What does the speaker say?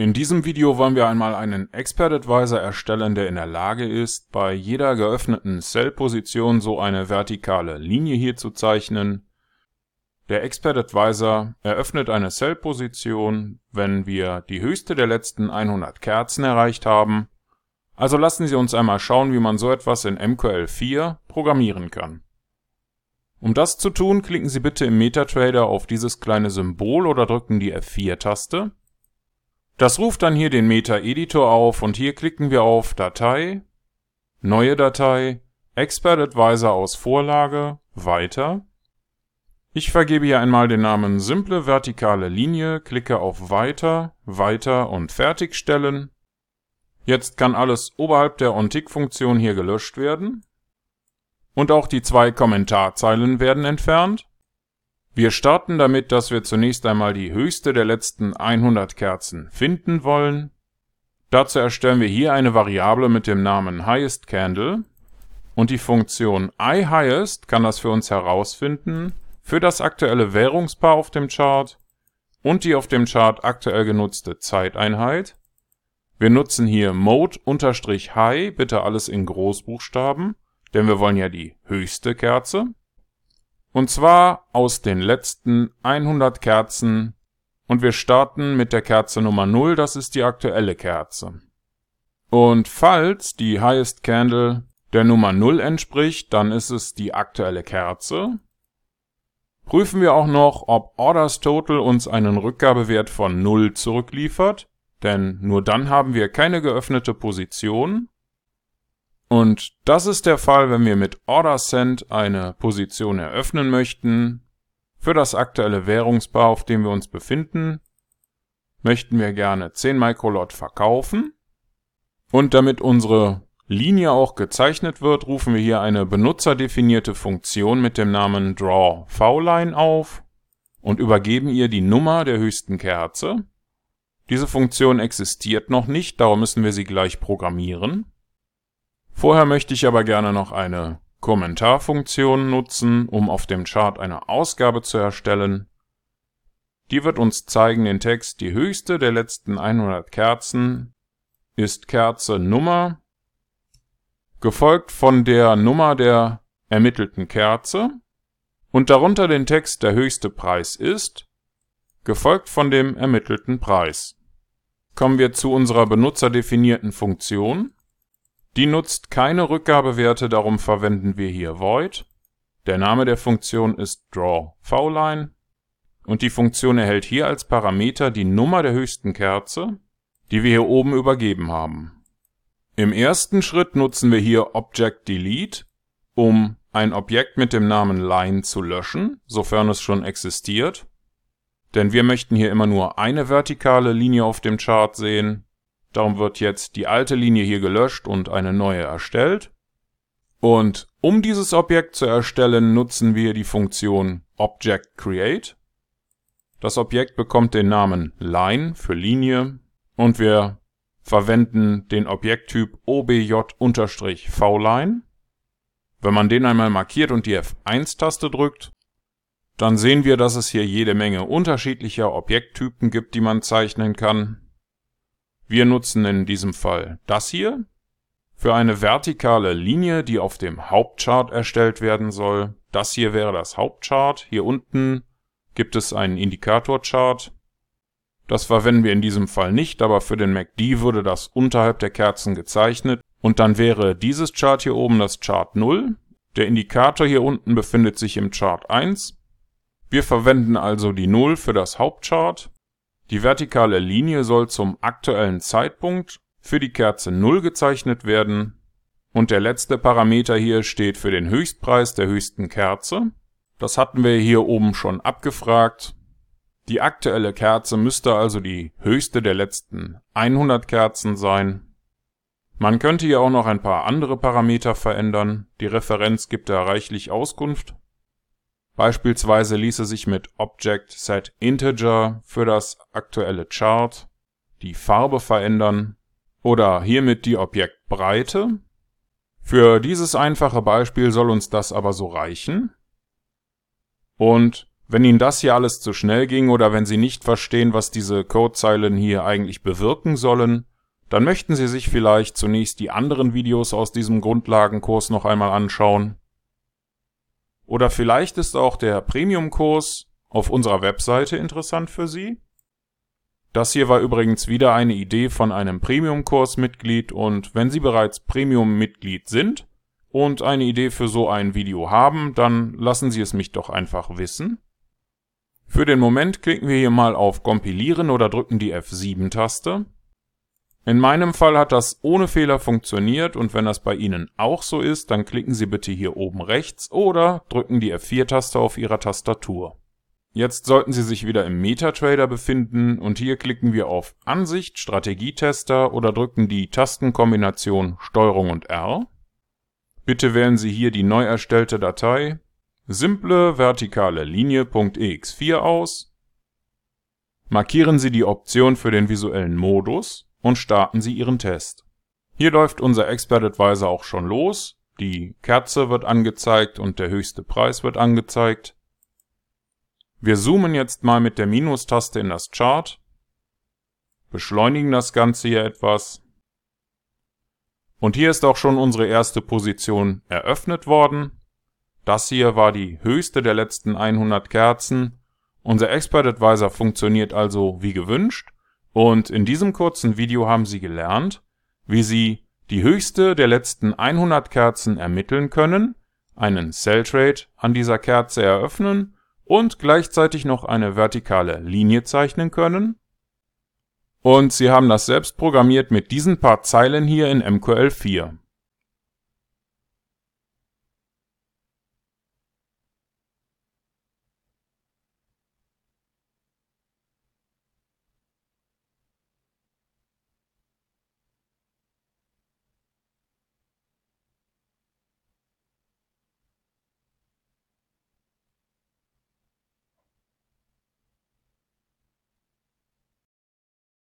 In diesem Video wollen wir einmal einen Expert Advisor erstellen, der in der Lage ist, bei jeder geöffneten Cell-Position so eine vertikale Linie hier zu zeichnen. Der Expert Advisor eröffnet eine Cell-Position, wenn wir die höchste der letzten 100 Kerzen erreicht haben. Also lassen Sie uns einmal schauen, wie man so etwas in MQL4 programmieren kann. Um das zu tun, klicken Sie bitte im MetaTrader auf dieses kleine Symbol oder drücken die F4-Taste. Das ruft dann hier den Meta-Editor auf und hier klicken wir auf Datei, Neue Datei, Expert Advisor aus Vorlage, Weiter. Ich vergebe hier einmal den Namen Simple vertikale Linie, klicke auf Weiter, Weiter und Fertigstellen. Jetzt kann alles oberhalb der OnTick-Funktion hier gelöscht werden. Und auch die zwei Kommentarzeilen werden entfernt. Wir starten damit, dass wir zunächst einmal die höchste der letzten 100 Kerzen finden wollen. Dazu erstellen wir hier eine Variable mit dem Namen highestCandle und die Funktion iHighest kann das für uns herausfinden für das aktuelle Währungspaar auf dem Chart und die auf dem Chart aktuell genutzte Zeiteinheit. Wir nutzen hier mode-high, bitte alles in Großbuchstaben, denn wir wollen ja die höchste Kerze. Und zwar aus den letzten 100 Kerzen und wir starten mit der Kerze Nummer 0, das ist die aktuelle Kerze. Und falls die Highest Candle der Nummer 0 entspricht, dann ist es die aktuelle Kerze. Prüfen wir auch noch, ob Orders Total uns einen Rückgabewert von 0 zurückliefert, denn nur dann haben wir keine geöffnete Position. Und das ist der Fall, wenn wir mit Order Send eine Position eröffnen möchten. Für das aktuelle Währungspaar, auf dem wir uns befinden, möchten wir gerne 10 Microlot verkaufen. Und damit unsere Linie auch gezeichnet wird, rufen wir hier eine benutzerdefinierte Funktion mit dem Namen drawVline auf und übergeben ihr die Nummer der höchsten Kerze. Diese Funktion existiert noch nicht, darum müssen wir sie gleich programmieren. Vorher möchte ich aber gerne noch eine Kommentarfunktion nutzen, um auf dem Chart eine Ausgabe zu erstellen. Die wird uns zeigen den Text, die höchste der letzten 100 Kerzen ist Kerze Nummer, gefolgt von der Nummer der ermittelten Kerze und darunter den Text der höchste Preis ist, gefolgt von dem ermittelten Preis. Kommen wir zu unserer benutzerdefinierten Funktion. Die nutzt keine Rückgabewerte, darum verwenden wir hier void. Der Name der Funktion ist drawVline und die Funktion erhält hier als Parameter die Nummer der höchsten Kerze, die wir hier oben übergeben haben. Im ersten Schritt nutzen wir hier Object Delete, um ein Objekt mit dem Namen Line zu löschen, sofern es schon existiert. Denn wir möchten hier immer nur eine vertikale Linie auf dem Chart sehen Darum wird jetzt die alte Linie hier gelöscht und eine neue erstellt. Und um dieses Objekt zu erstellen, nutzen wir die Funktion ObjectCreate. Das Objekt bekommt den Namen Line für Linie und wir verwenden den Objekttyp obj-vline. Wenn man den einmal markiert und die F1-Taste drückt, dann sehen wir, dass es hier jede Menge unterschiedlicher Objekttypen gibt, die man zeichnen kann. Wir nutzen in diesem Fall das hier für eine vertikale Linie, die auf dem Hauptchart erstellt werden soll. Das hier wäre das Hauptchart. Hier unten gibt es einen Indikatorchart. Das verwenden wir in diesem Fall nicht, aber für den MACD würde das unterhalb der Kerzen gezeichnet. Und dann wäre dieses Chart hier oben das Chart 0. Der Indikator hier unten befindet sich im Chart 1. Wir verwenden also die 0 für das Hauptchart die vertikale Linie soll zum aktuellen Zeitpunkt für die Kerze 0 gezeichnet werden und der letzte Parameter hier steht für den Höchstpreis der höchsten Kerze. Das hatten wir hier oben schon abgefragt. Die aktuelle Kerze müsste also die höchste der letzten 100 Kerzen sein. Man könnte hier auch noch ein paar andere Parameter verändern. Die Referenz gibt da reichlich Auskunft. Beispielsweise ließe sich mit Object Set Integer für das aktuelle Chart die Farbe verändern oder hiermit die Objektbreite. Für dieses einfache Beispiel soll uns das aber so reichen. Und Wenn Ihnen das hier alles zu schnell ging oder wenn Sie nicht verstehen, was diese Codezeilen hier eigentlich bewirken sollen, dann möchten Sie sich vielleicht zunächst die anderen Videos aus diesem Grundlagenkurs noch einmal anschauen. Oder vielleicht ist auch der Premium-Kurs auf unserer Webseite interessant für Sie. Das hier war übrigens wieder eine Idee von einem Premium-Kurs-Mitglied und wenn Sie bereits Premium-Mitglied sind und eine Idee für so ein Video haben, dann lassen Sie es mich doch einfach wissen. Für den Moment klicken wir hier mal auf Kompilieren oder drücken die F7-Taste. In meinem Fall hat das ohne Fehler funktioniert und wenn das bei Ihnen auch so ist, dann klicken Sie bitte hier oben rechts oder drücken die F4-Taste auf Ihrer Tastatur. Jetzt sollten Sie sich wieder im MetaTrader befinden und hier klicken wir auf Ansicht, Strategietester oder drücken die Tastenkombination STRG und R. Bitte wählen Sie hier die neu erstellte Datei simple vertikale Linie.ex4 aus. Markieren Sie die Option für den visuellen Modus und starten Sie Ihren Test. Hier läuft unser Expert Advisor auch schon los. Die Kerze wird angezeigt und der höchste Preis wird angezeigt. Wir zoomen jetzt mal mit der Minustaste in das Chart, beschleunigen das Ganze hier etwas. Und hier ist auch schon unsere erste Position eröffnet worden. Das hier war die höchste der letzten 100 Kerzen. Unser Expert Advisor funktioniert also wie gewünscht. Und in diesem kurzen Video haben Sie gelernt, wie Sie die höchste der letzten 100 Kerzen ermitteln können, einen Sell Trade an dieser Kerze eröffnen und gleichzeitig noch eine vertikale Linie zeichnen können. Und Sie haben das selbst programmiert mit diesen paar Zeilen hier in MQL4.